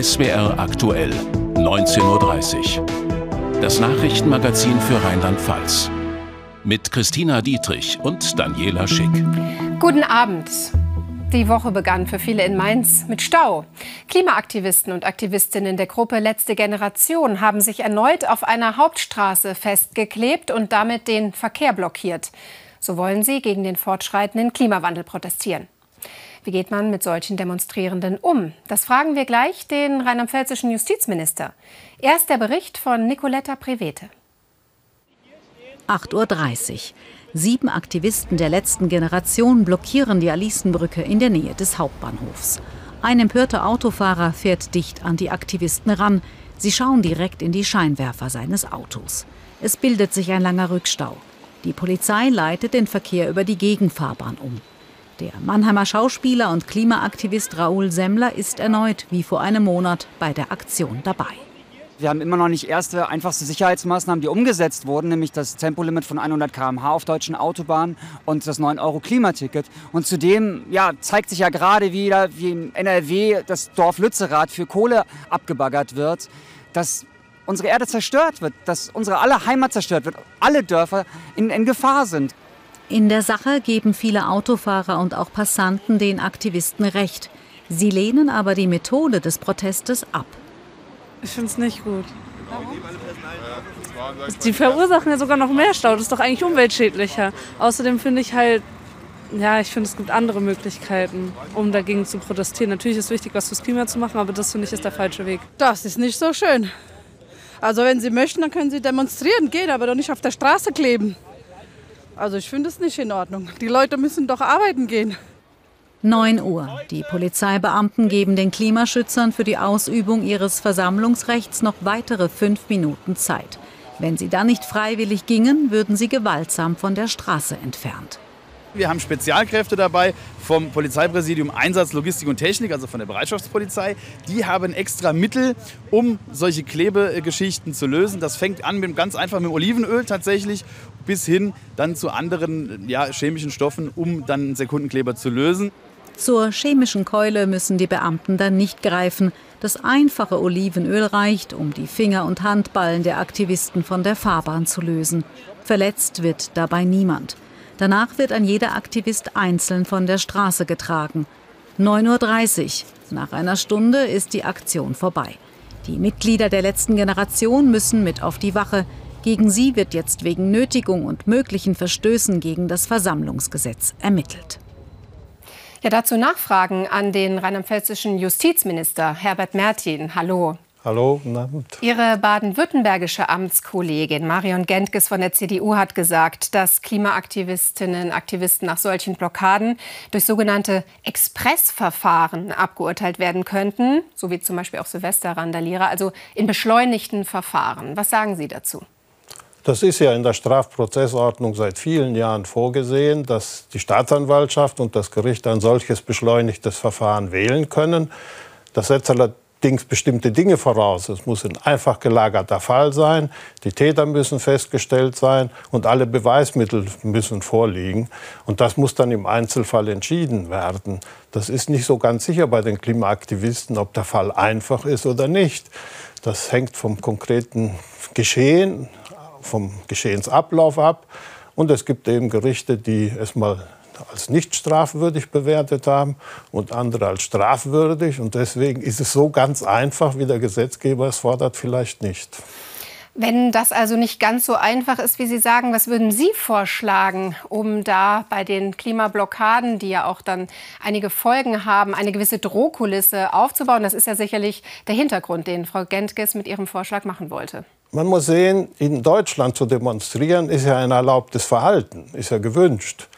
SWR aktuell, 19.30 Uhr. Das Nachrichtenmagazin für Rheinland-Pfalz. Mit Christina Dietrich und Daniela Schick. Guten Abend. Die Woche begann für viele in Mainz mit Stau. Klimaaktivisten und Aktivistinnen der Gruppe Letzte Generation haben sich erneut auf einer Hauptstraße festgeklebt und damit den Verkehr blockiert. So wollen sie gegen den fortschreitenden Klimawandel protestieren. Wie geht man mit solchen Demonstrierenden um? Das fragen wir gleich den rheinland-pfälzischen Justizminister. Erst der Bericht von Nicoletta Prevete. 8.30 Uhr. Sieben Aktivisten der letzten Generation blockieren die Alisenbrücke in der Nähe des Hauptbahnhofs. Ein empörter Autofahrer fährt dicht an die Aktivisten ran. Sie schauen direkt in die Scheinwerfer seines Autos. Es bildet sich ein langer Rückstau. Die Polizei leitet den Verkehr über die Gegenfahrbahn um. Der Mannheimer Schauspieler und Klimaaktivist Raoul Semmler ist erneut wie vor einem Monat bei der Aktion dabei. Wir haben immer noch nicht erste einfachste Sicherheitsmaßnahmen, die umgesetzt wurden, nämlich das Tempolimit von 100 km/h auf deutschen Autobahnen und das 9-Euro-Klimaticket. Und zudem ja, zeigt sich ja gerade wieder, wie in NRW das Dorf Lützerath für Kohle abgebaggert wird, dass unsere Erde zerstört wird, dass unsere alle Heimat zerstört wird, alle Dörfer in, in Gefahr sind. In der Sache geben viele Autofahrer und auch Passanten den Aktivisten recht. Sie lehnen aber die Methode des Protestes ab. Ich finde es nicht gut. Die verursachen ja sogar noch mehr Stau. Das ist doch eigentlich umweltschädlicher. Außerdem finde ich halt, ja, ich finde, es gibt andere Möglichkeiten, um dagegen zu protestieren. Natürlich ist es wichtig, was fürs Klima zu machen, aber das finde ich ist der falsche Weg. Das ist nicht so schön. Also wenn Sie möchten, dann können Sie demonstrieren gehen, aber doch nicht auf der Straße kleben. Also ich finde es nicht in Ordnung. Die Leute müssen doch arbeiten gehen. 9 Uhr. Die Polizeibeamten geben den Klimaschützern für die Ausübung ihres Versammlungsrechts noch weitere fünf Minuten Zeit. Wenn sie dann nicht freiwillig gingen, würden sie gewaltsam von der Straße entfernt. Wir haben Spezialkräfte dabei vom Polizeipräsidium Einsatz, Logistik und Technik, also von der Bereitschaftspolizei. Die haben extra Mittel, um solche Klebegeschichten zu lösen. Das fängt an mit ganz einfach mit Olivenöl tatsächlich bis hin dann zu anderen ja, chemischen Stoffen, um dann einen Sekundenkleber zu lösen. Zur chemischen Keule müssen die Beamten dann nicht greifen. Das einfache Olivenöl reicht, um die Finger- und Handballen der Aktivisten von der Fahrbahn zu lösen. Verletzt wird dabei niemand. Danach wird ein jeder Aktivist einzeln von der Straße getragen. 9.30 Uhr. Nach einer Stunde ist die Aktion vorbei. Die Mitglieder der letzten Generation müssen mit auf die Wache. Gegen sie wird jetzt wegen Nötigung und möglichen Verstößen gegen das Versammlungsgesetz ermittelt. Ja, dazu Nachfragen an den rheinland-pfälzischen Justizminister Herbert Mertin. Hallo. Hallo, guten Abend. Ihre baden-württembergische Amtskollegin Marion Gentges von der CDU hat gesagt, dass Klimaaktivistinnen und Aktivisten nach solchen Blockaden durch sogenannte Expressverfahren abgeurteilt werden könnten, so wie zum Beispiel auch Silvester-Randalierer, also in beschleunigten Verfahren. Was sagen Sie dazu? Das ist ja in der Strafprozessordnung seit vielen Jahren vorgesehen, dass die Staatsanwaltschaft und das Gericht ein solches beschleunigtes Verfahren wählen können. Das setzt allerdings bestimmte Dinge voraus. Es muss ein einfach gelagerter Fall sein, die Täter müssen festgestellt sein und alle Beweismittel müssen vorliegen. Und das muss dann im Einzelfall entschieden werden. Das ist nicht so ganz sicher bei den Klimaaktivisten, ob der Fall einfach ist oder nicht. Das hängt vom konkreten Geschehen vom Geschehensablauf ab. Und es gibt eben Gerichte, die es mal als nicht strafwürdig bewertet haben und andere als strafwürdig. Und deswegen ist es so ganz einfach, wie der Gesetzgeber es fordert, vielleicht nicht. Wenn das also nicht ganz so einfach ist, wie Sie sagen, was würden Sie vorschlagen, um da bei den Klimablockaden, die ja auch dann einige Folgen haben, eine gewisse Drohkulisse aufzubauen? Das ist ja sicherlich der Hintergrund, den Frau Gentges mit ihrem Vorschlag machen wollte. Man muss sehen, in Deutschland zu demonstrieren ist ja ein erlaubtes Verhalten, ist ja gewünscht.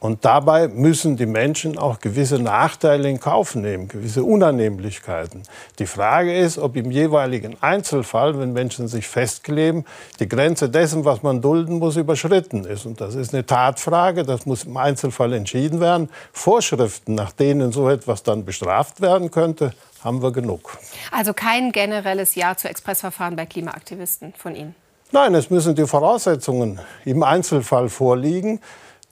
Und dabei müssen die Menschen auch gewisse Nachteile in Kauf nehmen, gewisse Unannehmlichkeiten. Die Frage ist, ob im jeweiligen Einzelfall, wenn Menschen sich festkleben, die Grenze dessen, was man dulden muss, überschritten ist. Und das ist eine Tatfrage, das muss im Einzelfall entschieden werden. Vorschriften, nach denen so etwas dann bestraft werden könnte, haben wir genug. Also kein generelles Ja zu Expressverfahren bei Klimaaktivisten von Ihnen? Nein, es müssen die Voraussetzungen im Einzelfall vorliegen.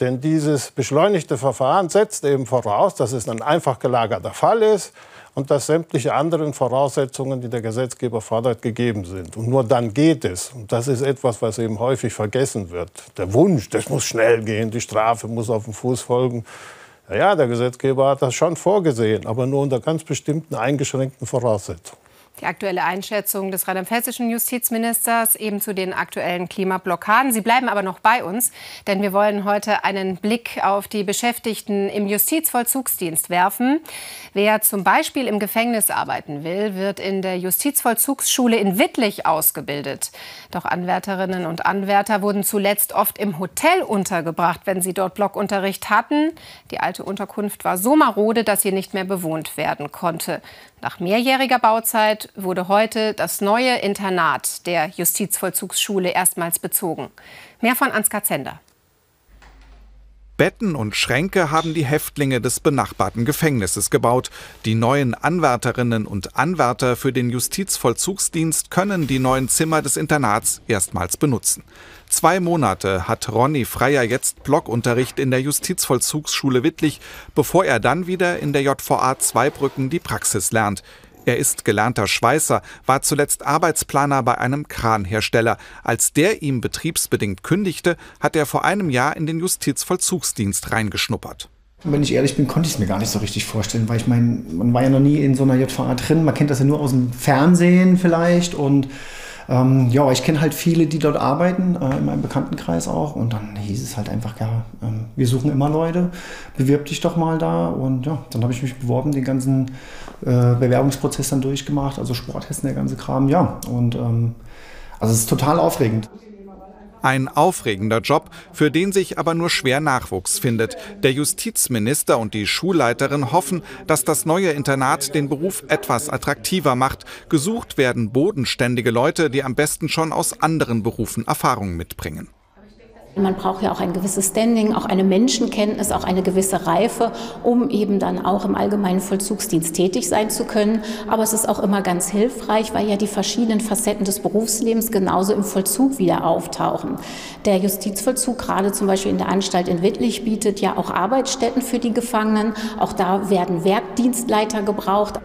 Denn dieses beschleunigte Verfahren setzt eben voraus, dass es ein einfach gelagerter Fall ist und dass sämtliche anderen Voraussetzungen, die der Gesetzgeber fordert, gegeben sind. Und nur dann geht es. Und das ist etwas, was eben häufig vergessen wird. Der Wunsch, das muss schnell gehen, die Strafe muss auf den Fuß folgen. Ja, der Gesetzgeber hat das schon vorgesehen, aber nur unter ganz bestimmten eingeschränkten Voraussetzungen. Die aktuelle Einschätzung des rheinland-pfälzischen Justizministers eben zu den aktuellen Klimablockaden. Sie bleiben aber noch bei uns, denn wir wollen heute einen Blick auf die Beschäftigten im Justizvollzugsdienst werfen. Wer zum Beispiel im Gefängnis arbeiten will, wird in der Justizvollzugsschule in Wittlich ausgebildet. Doch Anwärterinnen und Anwärter wurden zuletzt oft im Hotel untergebracht, wenn sie dort Blockunterricht hatten. Die alte Unterkunft war so marode, dass sie nicht mehr bewohnt werden konnte. Nach mehrjähriger Bauzeit wurde heute das neue Internat der Justizvollzugsschule erstmals bezogen. Mehr von Ansgar Zender. Betten und Schränke haben die Häftlinge des benachbarten Gefängnisses gebaut. Die neuen Anwärterinnen und Anwärter für den Justizvollzugsdienst können die neuen Zimmer des Internats erstmals benutzen. Zwei Monate hat Ronny Freier jetzt Blockunterricht in der Justizvollzugsschule Wittlich, bevor er dann wieder in der JVA Zweibrücken die Praxis lernt. Er ist gelernter Schweißer, war zuletzt Arbeitsplaner bei einem Kranhersteller. Als der ihm betriebsbedingt kündigte, hat er vor einem Jahr in den Justizvollzugsdienst reingeschnuppert. Wenn ich ehrlich bin, konnte ich es mir gar nicht so richtig vorstellen, weil ich meine, man war ja noch nie in so einer JVA drin. Man kennt das ja nur aus dem Fernsehen vielleicht und ähm, ja, ich kenne halt viele, die dort arbeiten, äh, in meinem Bekanntenkreis auch. Und dann hieß es halt einfach, ja, ähm, wir suchen immer Leute, bewirb dich doch mal da. Und ja, dann habe ich mich beworben, den ganzen äh, Bewerbungsprozess dann durchgemacht, also Sporttesten, der ganze Kram, ja. Und ähm, also es ist total aufregend. Ein aufregender Job, für den sich aber nur schwer Nachwuchs findet. Der Justizminister und die Schulleiterin hoffen, dass das neue Internat den Beruf etwas attraktiver macht. Gesucht werden bodenständige Leute, die am besten schon aus anderen Berufen Erfahrung mitbringen. Man braucht ja auch ein gewisses Standing, auch eine Menschenkenntnis, auch eine gewisse Reife, um eben dann auch im allgemeinen Vollzugsdienst tätig sein zu können. Aber es ist auch immer ganz hilfreich, weil ja die verschiedenen Facetten des Berufslebens genauso im Vollzug wieder auftauchen. Der Justizvollzug, gerade zum Beispiel in der Anstalt in Wittlich, bietet ja auch Arbeitsstätten für die Gefangenen. Auch da werden Werkdienstleiter gebraucht.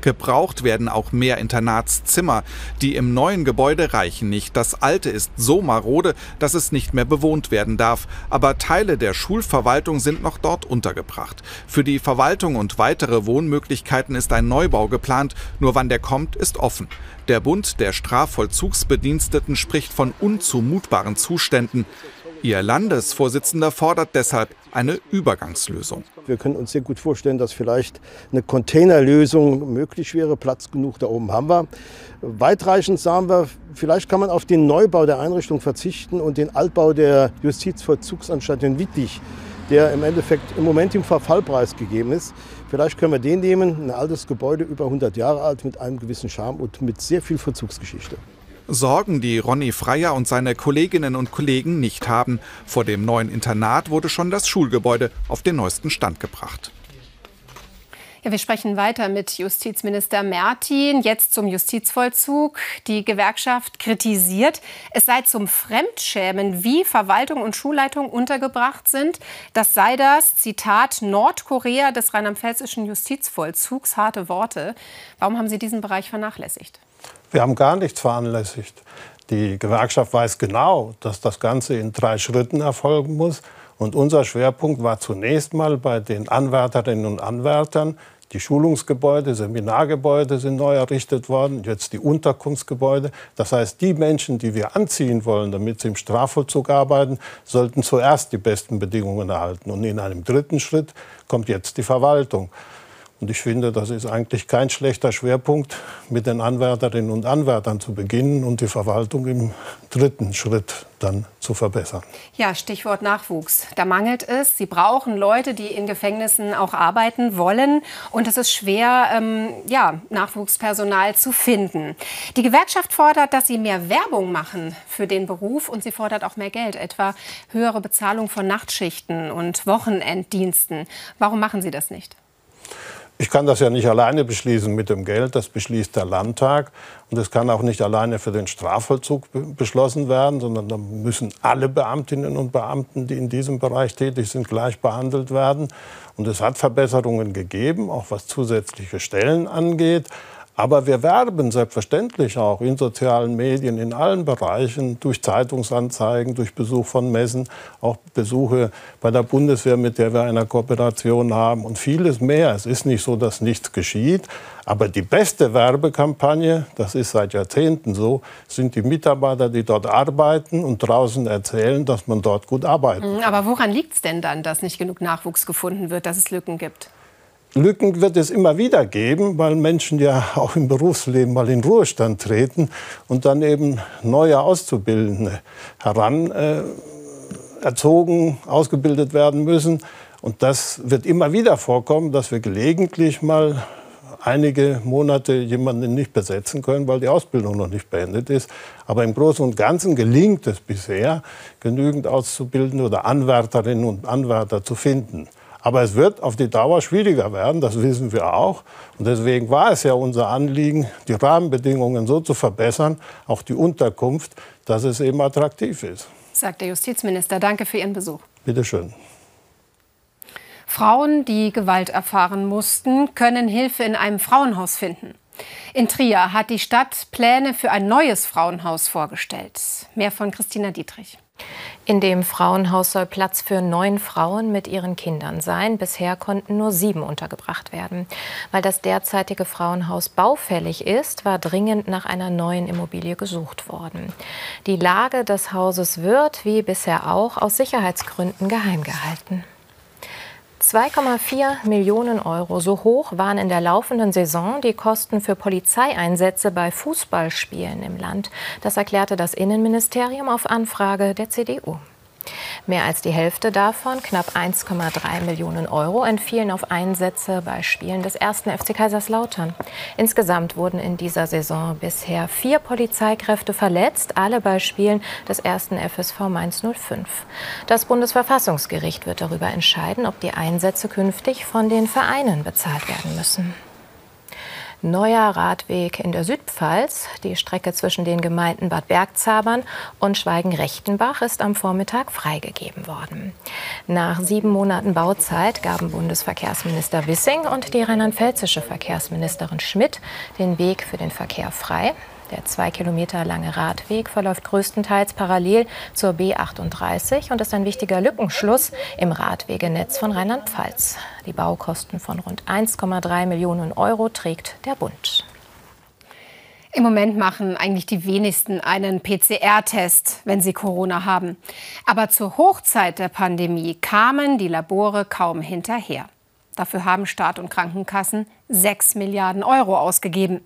Gebraucht werden auch mehr Internatszimmer. Die im neuen Gebäude reichen nicht. Das alte ist so marode, dass es nicht mehr bewohnt werden darf. Aber Teile der Schulverwaltung sind noch dort untergebracht. Für die Verwaltung und weitere Wohnmöglichkeiten ist ein Neubau geplant. Nur wann der kommt, ist offen. Der Bund der Strafvollzugsbediensteten spricht von unzumutbaren Zuständen. Ihr Landesvorsitzender fordert deshalb eine Übergangslösung. Wir können uns sehr gut vorstellen, dass vielleicht eine Containerlösung möglich wäre. Platz genug da oben haben wir. Weitreichend sagen wir, vielleicht kann man auf den Neubau der Einrichtung verzichten und den Altbau der Justizvollzugsanstalt in Wittlich, der im Endeffekt im Moment im Verfallpreis gegeben ist. Vielleicht können wir den nehmen, ein altes Gebäude, über 100 Jahre alt, mit einem gewissen Charme und mit sehr viel Vollzugsgeschichte. Sorgen, die Ronny Freier und seine Kolleginnen und Kollegen nicht haben. Vor dem neuen Internat wurde schon das Schulgebäude auf den neuesten Stand gebracht. Ja, wir sprechen weiter mit Justizminister Mertin, jetzt zum Justizvollzug. Die Gewerkschaft kritisiert, es sei zum Fremdschämen, wie Verwaltung und Schulleitung untergebracht sind. Das sei das, Zitat, Nordkorea des rheinland-pfälzischen Justizvollzugs. Harte Worte. Warum haben Sie diesen Bereich vernachlässigt? Wir haben gar nichts veranlässigt. Die Gewerkschaft weiß genau, dass das Ganze in drei Schritten erfolgen muss. Und unser Schwerpunkt war zunächst mal bei den Anwärterinnen und Anwärtern. Die Schulungsgebäude, Seminargebäude sind neu errichtet worden, jetzt die Unterkunftsgebäude. Das heißt, die Menschen, die wir anziehen wollen, damit sie im Strafvollzug arbeiten, sollten zuerst die besten Bedingungen erhalten. Und in einem dritten Schritt kommt jetzt die Verwaltung. Und ich finde, das ist eigentlich kein schlechter Schwerpunkt, mit den Anwärterinnen und Anwärtern zu beginnen und die Verwaltung im dritten Schritt dann zu verbessern. Ja, Stichwort Nachwuchs. Da mangelt es. Sie brauchen Leute, die in Gefängnissen auch arbeiten wollen. Und es ist schwer, ähm, ja, Nachwuchspersonal zu finden. Die Gewerkschaft fordert, dass sie mehr Werbung machen für den Beruf. Und sie fordert auch mehr Geld, etwa höhere Bezahlung von Nachtschichten und Wochenenddiensten. Warum machen Sie das nicht? Ich kann das ja nicht alleine beschließen mit dem Geld, das beschließt der Landtag. Und es kann auch nicht alleine für den Strafvollzug beschlossen werden, sondern da müssen alle Beamtinnen und Beamten, die in diesem Bereich tätig sind, gleich behandelt werden. Und es hat Verbesserungen gegeben, auch was zusätzliche Stellen angeht. Aber wir werben selbstverständlich auch in sozialen Medien, in allen Bereichen, durch Zeitungsanzeigen, durch Besuch von Messen, auch Besuche bei der Bundeswehr, mit der wir eine Kooperation haben und vieles mehr. Es ist nicht so, dass nichts geschieht. Aber die beste Werbekampagne, das ist seit Jahrzehnten so, sind die Mitarbeiter, die dort arbeiten und draußen erzählen, dass man dort gut arbeitet. Mhm, aber woran liegt es denn dann, dass nicht genug Nachwuchs gefunden wird, dass es Lücken gibt? Lücken wird es immer wieder geben, weil Menschen ja auch im Berufsleben mal in Ruhestand treten und dann eben neue Auszubildende heran äh, erzogen, ausgebildet werden müssen. Und das wird immer wieder vorkommen, dass wir gelegentlich mal einige Monate jemanden nicht besetzen können, weil die Ausbildung noch nicht beendet ist. Aber im Großen und Ganzen gelingt es bisher, genügend Auszubildende oder Anwärterinnen und Anwärter zu finden. Aber es wird auf die Dauer schwieriger werden, das wissen wir auch. Und deswegen war es ja unser Anliegen, die Rahmenbedingungen so zu verbessern, auch die Unterkunft, dass es eben attraktiv ist. Sagt der Justizminister. Danke für Ihren Besuch. Bitte schön. Frauen, die Gewalt erfahren mussten, können Hilfe in einem Frauenhaus finden. In Trier hat die Stadt Pläne für ein neues Frauenhaus vorgestellt. Mehr von Christina Dietrich. In dem Frauenhaus soll Platz für neun Frauen mit ihren Kindern sein. Bisher konnten nur sieben untergebracht werden. Weil das derzeitige Frauenhaus baufällig ist, war dringend nach einer neuen Immobilie gesucht worden. Die Lage des Hauses wird, wie bisher auch, aus Sicherheitsgründen geheim gehalten. 2,4 Millionen Euro. So hoch waren in der laufenden Saison die Kosten für Polizeieinsätze bei Fußballspielen im Land. Das erklärte das Innenministerium auf Anfrage der CDU. Mehr als die Hälfte davon, knapp 1,3 Millionen Euro, entfielen auf Einsätze bei Spielen des ersten FC Kaiserslautern. Insgesamt wurden in dieser Saison bisher vier Polizeikräfte verletzt, alle bei Spielen des ersten FSV Mainz 05. Das Bundesverfassungsgericht wird darüber entscheiden, ob die Einsätze künftig von den Vereinen bezahlt werden müssen. Neuer Radweg in der Südpfalz. Die Strecke zwischen den Gemeinden Bad Bergzabern und Schweigen-Rechtenbach ist am Vormittag freigegeben worden. Nach sieben Monaten Bauzeit gaben Bundesverkehrsminister Wissing und die rheinland-pfälzische Verkehrsministerin Schmidt den Weg für den Verkehr frei. Der zwei Kilometer lange Radweg verläuft größtenteils parallel zur B38 und ist ein wichtiger Lückenschluss im Radwegenetz von Rheinland-Pfalz. Die Baukosten von rund 1,3 Millionen Euro trägt der Bund. Im Moment machen eigentlich die wenigsten einen PCR-Test, wenn sie Corona haben. Aber zur Hochzeit der Pandemie kamen die Labore kaum hinterher. Dafür haben Staat und Krankenkassen 6 Milliarden Euro ausgegeben.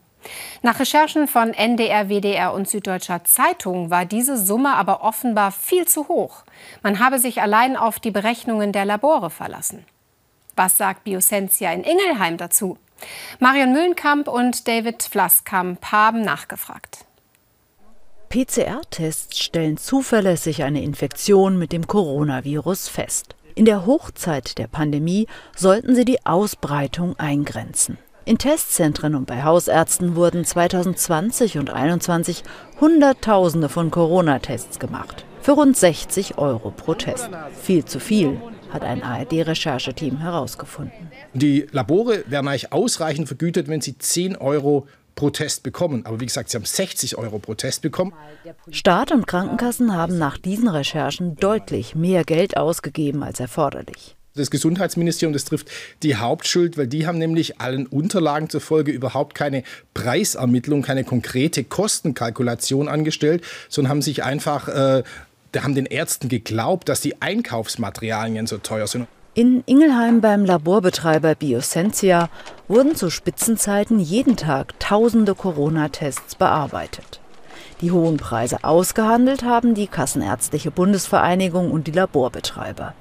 Nach Recherchen von NDR, WDR und Süddeutscher Zeitung war diese Summe aber offenbar viel zu hoch. Man habe sich allein auf die Berechnungen der Labore verlassen. Was sagt Biosensia in Ingelheim dazu? Marion Mühlenkamp und David Flasskamp haben nachgefragt. PCR-Tests stellen zuverlässig eine Infektion mit dem Coronavirus fest. In der Hochzeit der Pandemie sollten sie die Ausbreitung eingrenzen. In Testzentren und bei Hausärzten wurden 2020 und 2021 Hunderttausende von Corona-Tests gemacht. Für rund 60 Euro pro Test. Viel zu viel, hat ein ARD-Rechercheteam herausgefunden. Die Labore werden eigentlich ausreichend vergütet, wenn sie 10 Euro pro Test bekommen. Aber wie gesagt, sie haben 60 Euro pro Test bekommen. Staat und Krankenkassen haben nach diesen Recherchen deutlich mehr Geld ausgegeben als erforderlich. Das Gesundheitsministerium, das trifft die Hauptschuld, weil die haben nämlich allen Unterlagen zufolge überhaupt keine Preisermittlung, keine konkrete Kostenkalkulation angestellt, sondern haben sich einfach, äh, haben den Ärzten geglaubt, dass die Einkaufsmaterialien so teuer sind. In Ingelheim beim Laborbetreiber Biosentia wurden zu Spitzenzeiten jeden Tag tausende Corona-Tests bearbeitet. Die hohen Preise ausgehandelt haben die Kassenärztliche Bundesvereinigung und die Laborbetreiber.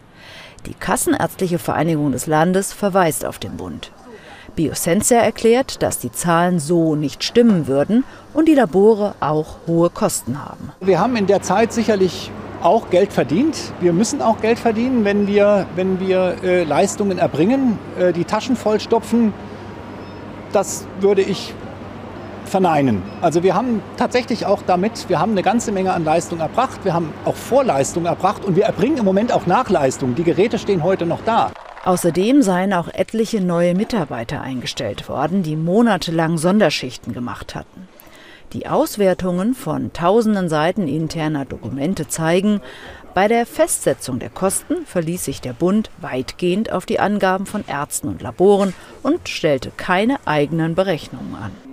Die Kassenärztliche Vereinigung des Landes verweist auf den Bund. Biosensia erklärt, dass die Zahlen so nicht stimmen würden und die Labore auch hohe Kosten haben. Wir haben in der Zeit sicherlich auch Geld verdient. Wir müssen auch Geld verdienen, wenn wir, wenn wir äh, Leistungen erbringen, äh, die Taschen vollstopfen. das würde ich verneinen. Also wir haben tatsächlich auch damit, wir haben eine ganze Menge an Leistung erbracht, wir haben auch Vorleistung erbracht und wir erbringen im Moment auch Nachleistung. Die Geräte stehen heute noch da. Außerdem seien auch etliche neue Mitarbeiter eingestellt worden, die monatelang Sonderschichten gemacht hatten. Die Auswertungen von tausenden Seiten interner Dokumente zeigen, bei der Festsetzung der Kosten verließ sich der Bund weitgehend auf die Angaben von Ärzten und Laboren und stellte keine eigenen Berechnungen an.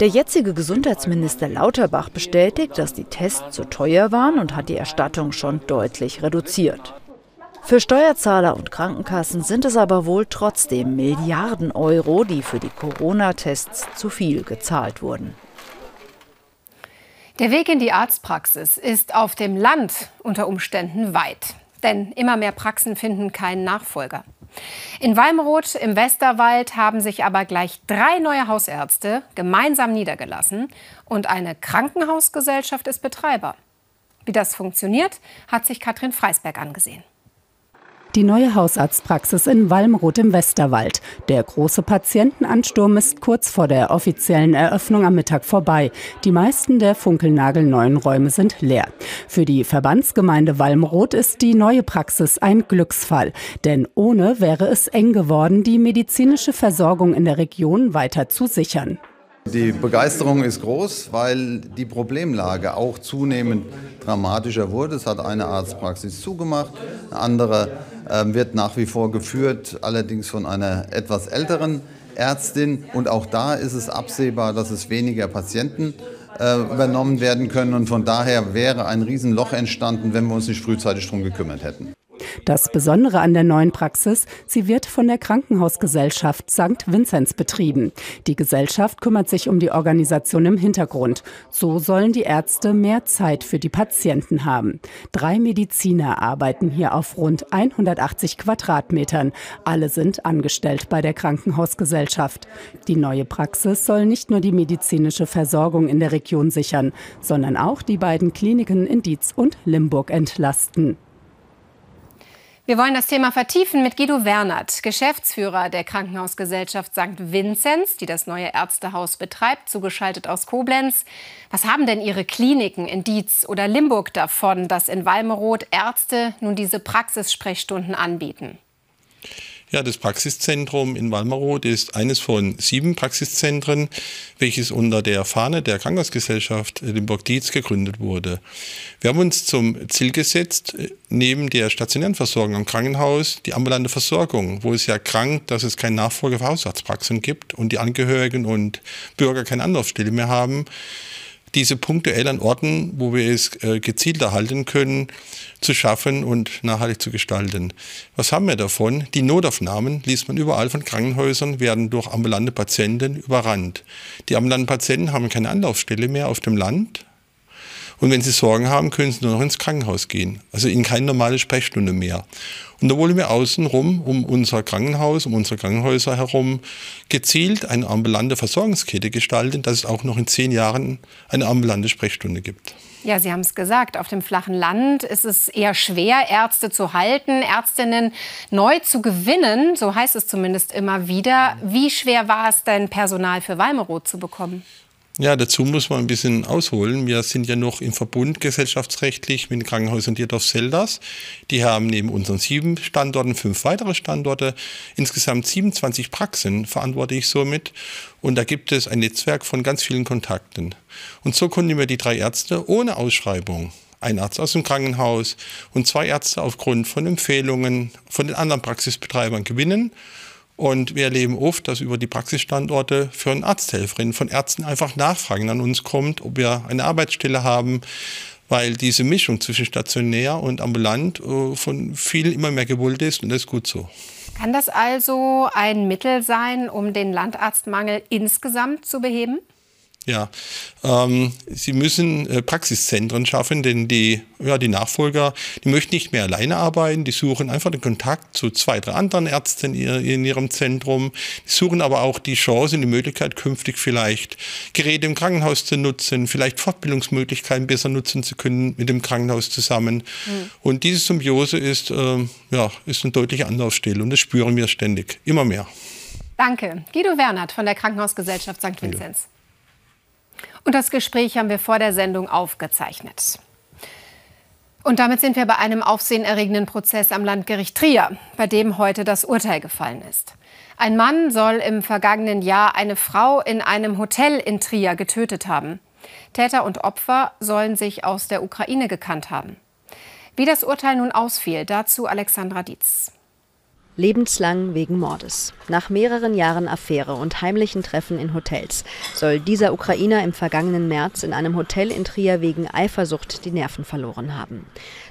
Der jetzige Gesundheitsminister Lauterbach bestätigt, dass die Tests zu teuer waren und hat die Erstattung schon deutlich reduziert. Für Steuerzahler und Krankenkassen sind es aber wohl trotzdem Milliarden Euro, die für die Corona-Tests zu viel gezahlt wurden. Der Weg in die Arztpraxis ist auf dem Land unter Umständen weit. Denn immer mehr Praxen finden keinen Nachfolger. In Walmroth im Westerwald haben sich aber gleich drei neue Hausärzte gemeinsam niedergelassen und eine Krankenhausgesellschaft ist Betreiber. Wie das funktioniert, hat sich Katrin Freisberg angesehen. Die neue Hausarztpraxis in Walmroth im Westerwald. Der große Patientenansturm ist kurz vor der offiziellen Eröffnung am Mittag vorbei. Die meisten der funkelnagelneuen Räume sind leer. Für die Verbandsgemeinde Walmroth ist die neue Praxis ein Glücksfall. Denn ohne wäre es eng geworden, die medizinische Versorgung in der Region weiter zu sichern. Die Begeisterung ist groß, weil die Problemlage auch zunehmend dramatischer wurde. Es hat eine Arztpraxis zugemacht, eine andere äh, wird nach wie vor geführt, allerdings von einer etwas älteren Ärztin. Und auch da ist es absehbar, dass es weniger Patienten äh, übernommen werden können. Und von daher wäre ein Riesenloch entstanden, wenn wir uns nicht frühzeitig darum gekümmert hätten. Das Besondere an der neuen Praxis, sie wird von der Krankenhausgesellschaft St. Vinzenz betrieben. Die Gesellschaft kümmert sich um die Organisation im Hintergrund. So sollen die Ärzte mehr Zeit für die Patienten haben. Drei Mediziner arbeiten hier auf rund 180 Quadratmetern. Alle sind angestellt bei der Krankenhausgesellschaft. Die neue Praxis soll nicht nur die medizinische Versorgung in der Region sichern, sondern auch die beiden Kliniken in Dietz und Limburg entlasten. Wir wollen das Thema vertiefen mit Guido Wernert, Geschäftsführer der Krankenhausgesellschaft St. Vinzenz, die das neue Ärztehaus betreibt, zugeschaltet aus Koblenz. Was haben denn Ihre Kliniken in Dietz oder Limburg davon, dass in Walmeroth Ärzte nun diese Praxissprechstunden anbieten? Ja, das Praxiszentrum in Walmeroth ist eines von sieben Praxiszentren, welches unter der Fahne der Krankenhausgesellschaft Limburg-Dietz gegründet wurde. Wir haben uns zum Ziel gesetzt, neben der stationären Versorgung am Krankenhaus die ambulante Versorgung, wo es ja krankt, dass es keinen Nachfolger für Hausarztpraxen gibt und die Angehörigen und Bürger keine Anlaufstelle mehr haben, diese punktuell an Orten, wo wir es äh, gezielt erhalten können, zu schaffen und nachhaltig zu gestalten. Was haben wir davon? Die Notaufnahmen, liest man überall von Krankenhäusern, werden durch ambulante Patienten überrannt. Die ambulanten Patienten haben keine Anlaufstelle mehr auf dem Land, und wenn Sie Sorgen haben, können Sie nur noch ins Krankenhaus gehen. Also in keine normale Sprechstunde mehr. Und da wollen wir außenrum um unser Krankenhaus, um unsere Krankenhäuser herum gezielt eine ambulante Versorgungskette gestalten, dass es auch noch in zehn Jahren eine ambulante Sprechstunde gibt. Ja, Sie haben es gesagt, auf dem flachen Land ist es eher schwer, Ärzte zu halten, Ärztinnen neu zu gewinnen, so heißt es zumindest immer wieder. Wie schwer war es denn, Personal für Walmeroth zu bekommen? Ja, dazu muss man ein bisschen ausholen. Wir sind ja noch im Verbund gesellschaftsrechtlich mit den Krankenhäusern Dierdorf-Selders. Die haben neben unseren sieben Standorten fünf weitere Standorte. Insgesamt 27 Praxen verantworte ich somit. Und da gibt es ein Netzwerk von ganz vielen Kontakten. Und so konnten wir die drei Ärzte ohne Ausschreibung ein Arzt aus dem Krankenhaus und zwei Ärzte aufgrund von Empfehlungen von den anderen Praxisbetreibern gewinnen. Und wir erleben oft, dass über die Praxisstandorte für eine Arzthelferin von Ärzten einfach Nachfragen an uns kommt, ob wir eine Arbeitsstelle haben, weil diese Mischung zwischen stationär und ambulant äh, von vielen immer mehr gewollt ist und das ist gut so. Kann das also ein Mittel sein, um den Landarztmangel insgesamt zu beheben? Ja, ähm, sie müssen äh, Praxiszentren schaffen, denn die, ja, die Nachfolger, die möchten nicht mehr alleine arbeiten, die suchen einfach den Kontakt zu zwei, drei anderen Ärzten in, in ihrem Zentrum, die suchen aber auch die Chance, die Möglichkeit, künftig vielleicht Geräte im Krankenhaus zu nutzen, vielleicht Fortbildungsmöglichkeiten besser nutzen zu können mit dem Krankenhaus zusammen. Mhm. Und diese Symbiose ist, äh, ja, ist eine deutliche Anlaufstelle und das spüren wir ständig, immer mehr. Danke. Guido Wernert von der Krankenhausgesellschaft St. Vinzenz. Und das Gespräch haben wir vor der Sendung aufgezeichnet. Und damit sind wir bei einem aufsehenerregenden Prozess am Landgericht Trier, bei dem heute das Urteil gefallen ist. Ein Mann soll im vergangenen Jahr eine Frau in einem Hotel in Trier getötet haben. Täter und Opfer sollen sich aus der Ukraine gekannt haben. Wie das Urteil nun ausfiel, dazu Alexandra Dietz. Lebenslang wegen Mordes. Nach mehreren Jahren Affäre und heimlichen Treffen in Hotels soll dieser Ukrainer im vergangenen März in einem Hotel in Trier wegen Eifersucht die Nerven verloren haben.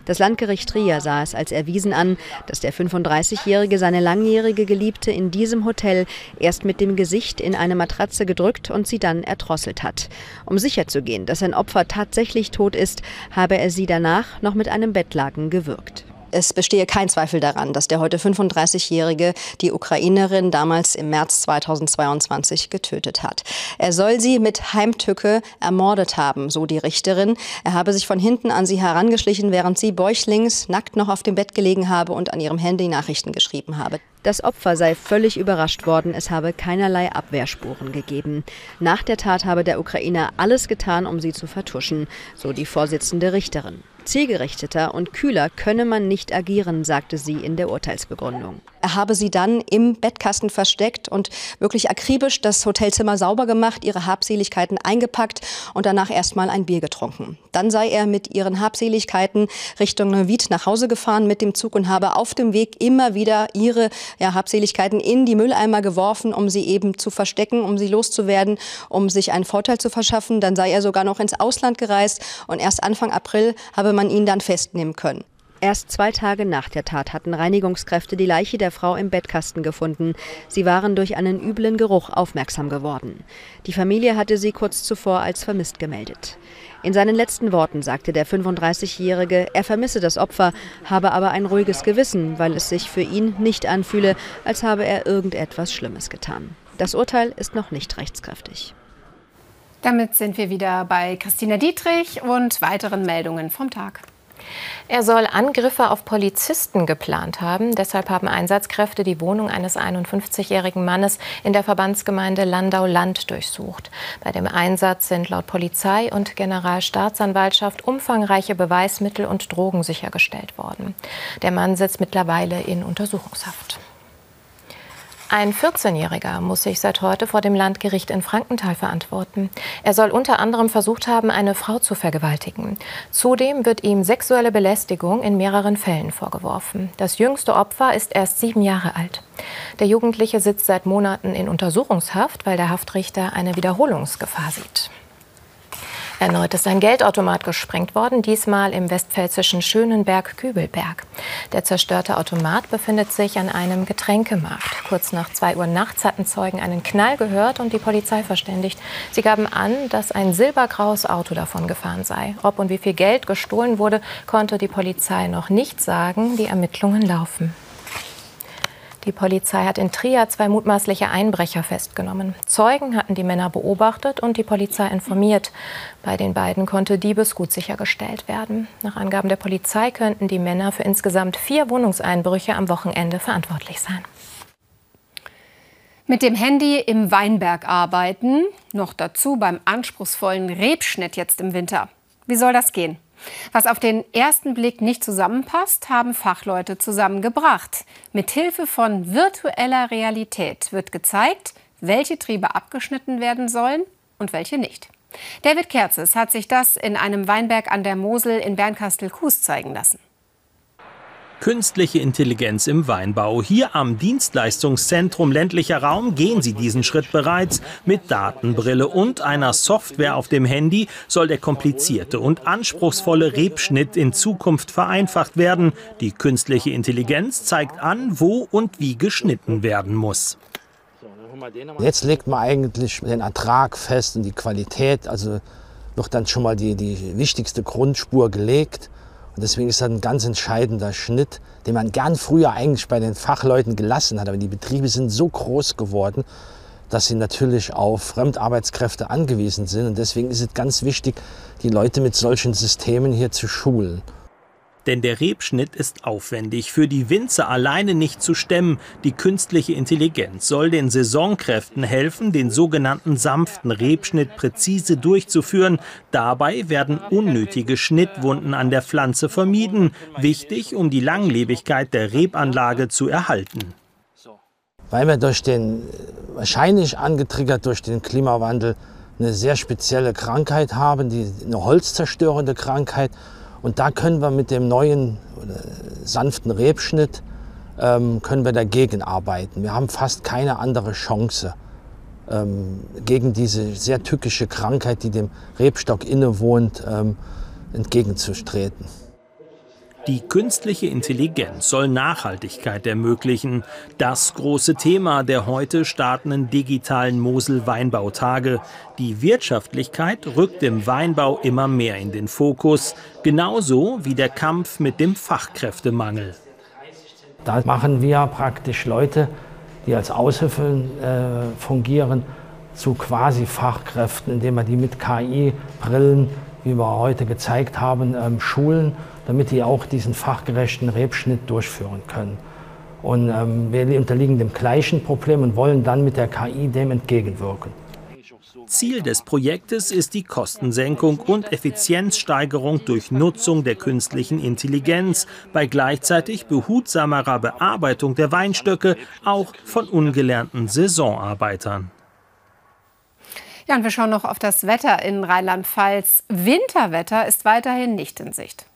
Das Landgericht Trier sah es als erwiesen an, dass der 35-Jährige seine langjährige Geliebte in diesem Hotel erst mit dem Gesicht in eine Matratze gedrückt und sie dann erdrosselt hat. Um sicherzugehen, dass sein Opfer tatsächlich tot ist, habe er sie danach noch mit einem Bettlaken gewürgt. Es bestehe kein Zweifel daran, dass der heute 35-Jährige die Ukrainerin damals im März 2022 getötet hat. Er soll sie mit Heimtücke ermordet haben, so die Richterin. Er habe sich von hinten an sie herangeschlichen, während sie bäuchlings nackt noch auf dem Bett gelegen habe und an ihrem Handy Nachrichten geschrieben habe. Das Opfer sei völlig überrascht worden, es habe keinerlei Abwehrspuren gegeben. Nach der Tat habe der Ukrainer alles getan, um sie zu vertuschen, so die Vorsitzende Richterin. Zielgerichteter und kühler könne man nicht agieren, sagte sie in der Urteilsbegründung. Er habe sie dann im Bettkasten versteckt und wirklich akribisch das Hotelzimmer sauber gemacht, ihre Habseligkeiten eingepackt und danach erstmal ein Bier getrunken. Dann sei er mit ihren Habseligkeiten Richtung Neuwied nach Hause gefahren mit dem Zug und habe auf dem Weg immer wieder ihre ja, Habseligkeiten in die Mülleimer geworfen, um sie eben zu verstecken, um sie loszuwerden, um sich einen Vorteil zu verschaffen. Dann sei er sogar noch ins Ausland gereist und erst Anfang April habe man ihn dann festnehmen können. Erst zwei Tage nach der Tat hatten Reinigungskräfte die Leiche der Frau im Bettkasten gefunden. Sie waren durch einen üblen Geruch aufmerksam geworden. Die Familie hatte sie kurz zuvor als vermisst gemeldet. In seinen letzten Worten sagte der 35-Jährige, er vermisse das Opfer, habe aber ein ruhiges Gewissen, weil es sich für ihn nicht anfühle, als habe er irgendetwas Schlimmes getan. Das Urteil ist noch nicht rechtskräftig. Damit sind wir wieder bei Christina Dietrich und weiteren Meldungen vom Tag. Er soll Angriffe auf Polizisten geplant haben. Deshalb haben Einsatzkräfte die Wohnung eines 51-jährigen Mannes in der Verbandsgemeinde Landau-Land durchsucht. Bei dem Einsatz sind laut Polizei und Generalstaatsanwaltschaft umfangreiche Beweismittel und Drogen sichergestellt worden. Der Mann sitzt mittlerweile in Untersuchungshaft. Ein 14-Jähriger muss sich seit heute vor dem Landgericht in Frankenthal verantworten. Er soll unter anderem versucht haben, eine Frau zu vergewaltigen. Zudem wird ihm sexuelle Belästigung in mehreren Fällen vorgeworfen. Das jüngste Opfer ist erst sieben Jahre alt. Der Jugendliche sitzt seit Monaten in Untersuchungshaft, weil der Haftrichter eine Wiederholungsgefahr sieht. Erneut ist ein Geldautomat gesprengt worden, diesmal im westpfälzischen Schönenberg-Kübelberg. Der zerstörte Automat befindet sich an einem Getränkemarkt. Kurz nach 2 Uhr nachts hatten Zeugen einen Knall gehört und die Polizei verständigt. Sie gaben an, dass ein silbergraues Auto davon gefahren sei. Ob und wie viel Geld gestohlen wurde, konnte die Polizei noch nicht sagen. Die Ermittlungen laufen. Die Polizei hat in Trier zwei mutmaßliche Einbrecher festgenommen. Zeugen hatten die Männer beobachtet und die Polizei informiert. Bei den beiden konnte Diebesgut sichergestellt werden. Nach Angaben der Polizei könnten die Männer für insgesamt vier Wohnungseinbrüche am Wochenende verantwortlich sein. Mit dem Handy im Weinberg arbeiten, noch dazu beim anspruchsvollen Rebschnitt jetzt im Winter. Wie soll das gehen? Was auf den ersten Blick nicht zusammenpasst, haben Fachleute zusammengebracht. Mit Hilfe von virtueller Realität wird gezeigt, welche Triebe abgeschnitten werden sollen und welche nicht. David Kerzes hat sich das in einem Weinberg an der Mosel in Bernkastel-Kues zeigen lassen. Künstliche Intelligenz im Weinbau. Hier am Dienstleistungszentrum ländlicher Raum gehen Sie diesen Schritt bereits. Mit Datenbrille und einer Software auf dem Handy soll der komplizierte und anspruchsvolle Rebschnitt in Zukunft vereinfacht werden. Die künstliche Intelligenz zeigt an, wo und wie geschnitten werden muss. Jetzt legt man eigentlich den Ertrag fest und die Qualität, also wird dann schon mal die, die wichtigste Grundspur gelegt. Deswegen ist das ein ganz entscheidender Schnitt, den man gern früher eigentlich bei den Fachleuten gelassen hat. Aber die Betriebe sind so groß geworden, dass sie natürlich auf Fremdarbeitskräfte angewiesen sind. Und deswegen ist es ganz wichtig, die Leute mit solchen Systemen hier zu schulen. Denn der Rebschnitt ist aufwendig, für die Winzer alleine nicht zu stemmen. Die künstliche Intelligenz soll den Saisonkräften helfen, den sogenannten sanften Rebschnitt präzise durchzuführen. Dabei werden unnötige Schnittwunden an der Pflanze vermieden. Wichtig, um die Langlebigkeit der Rebanlage zu erhalten. Weil wir durch den, wahrscheinlich angetriggert durch den Klimawandel, eine sehr spezielle Krankheit haben, die, eine holzzerstörende Krankheit. Und da können wir mit dem neuen sanften Rebschnitt ähm, können wir dagegen arbeiten. Wir haben fast keine andere Chance ähm, gegen diese sehr tückische Krankheit, die dem Rebstock innewohnt, ähm, entgegenzutreten. Die künstliche Intelligenz soll Nachhaltigkeit ermöglichen. Das große Thema der heute startenden digitalen Mosel-Weinbautage. Die Wirtschaftlichkeit rückt im Weinbau immer mehr in den Fokus, genauso wie der Kampf mit dem Fachkräftemangel. Da machen wir praktisch Leute, die als Aushilfen äh, fungieren, zu quasi Fachkräften, indem wir die mit KI-Brillen, wie wir heute gezeigt haben, ähm, schulen damit die auch diesen fachgerechten Rebschnitt durchführen können. Und ähm, wir unterliegen dem gleichen Problem und wollen dann mit der KI dem entgegenwirken. Ziel des Projektes ist die Kostensenkung und Effizienzsteigerung durch Nutzung der künstlichen Intelligenz bei gleichzeitig behutsamerer Bearbeitung der Weinstöcke, auch von ungelernten Saisonarbeitern. Ja, und wir schauen noch auf das Wetter in Rheinland-Pfalz. Winterwetter ist weiterhin nicht in Sicht.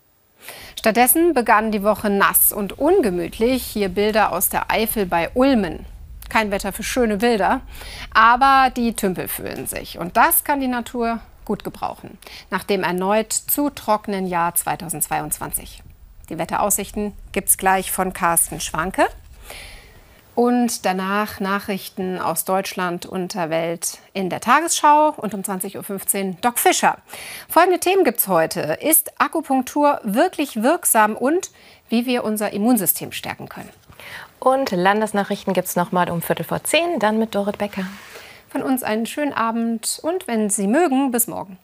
Stattdessen begann die Woche nass und ungemütlich. Hier Bilder aus der Eifel bei Ulmen. Kein Wetter für schöne Bilder, aber die Tümpel fühlen sich. Und das kann die Natur gut gebrauchen, nach dem erneut zu trockenen Jahr 2022. Die Wetteraussichten gibt es gleich von Carsten Schwanke. Und danach Nachrichten aus Deutschland und der Welt in der Tagesschau und um 20.15 Uhr Doc Fischer. Folgende Themen gibt es heute. Ist Akupunktur wirklich wirksam und wie wir unser Immunsystem stärken können? Und Landesnachrichten gibt es nochmal um Viertel vor zehn, dann mit Dorit Becker. Von uns einen schönen Abend und wenn Sie mögen, bis morgen.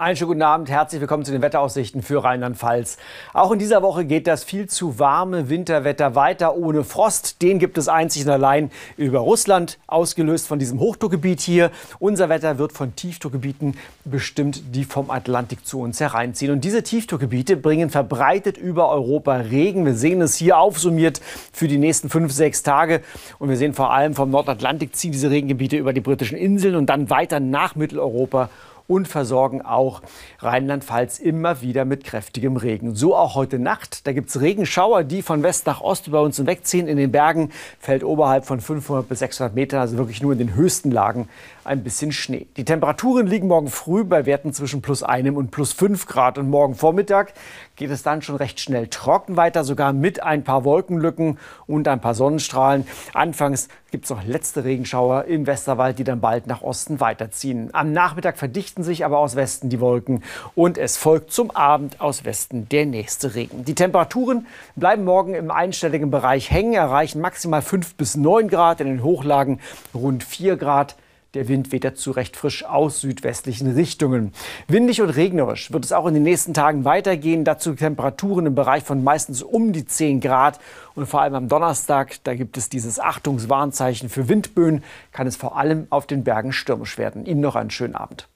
Einen schönen guten Abend, herzlich willkommen zu den Wetteraussichten für Rheinland-Pfalz. Auch in dieser Woche geht das viel zu warme Winterwetter weiter ohne Frost. Den gibt es einzig und allein über Russland, ausgelöst von diesem Hochdruckgebiet hier. Unser Wetter wird von Tiefdruckgebieten bestimmt, die vom Atlantik zu uns hereinziehen. Und diese Tiefdruckgebiete bringen verbreitet über Europa Regen. Wir sehen es hier aufsummiert für die nächsten fünf, sechs Tage. Und wir sehen vor allem vom Nordatlantik ziehen diese Regengebiete über die britischen Inseln und dann weiter nach Mitteleuropa und versorgen auch Rheinland-Pfalz immer wieder mit kräftigem Regen. So auch heute Nacht. Da gibt es Regenschauer, die von West nach Ost über uns hinwegziehen. In den Bergen fällt oberhalb von 500 bis 600 Metern, also wirklich nur in den höchsten Lagen, ein bisschen Schnee. Die Temperaturen liegen morgen früh bei Werten zwischen plus einem und plus fünf Grad. Und morgen Vormittag geht es dann schon recht schnell trocken weiter, sogar mit ein paar Wolkenlücken und ein paar Sonnenstrahlen. Anfangs gibt es noch letzte Regenschauer im Westerwald, die dann bald nach Osten weiterziehen. Am Nachmittag verdichten sich aber aus Westen die Wolken und es folgt zum Abend aus Westen der nächste Regen. Die Temperaturen bleiben morgen im einstelligen Bereich hängen, erreichen maximal 5 bis 9 Grad, in den Hochlagen rund 4 Grad. Der Wind weht dazu recht frisch aus südwestlichen Richtungen. Windig und regnerisch wird es auch in den nächsten Tagen weitergehen. Dazu Temperaturen im Bereich von meistens um die 10 Grad. Und vor allem am Donnerstag, da gibt es dieses Achtungswarnzeichen für Windböen, kann es vor allem auf den Bergen stürmisch werden. Ihnen noch einen schönen Abend.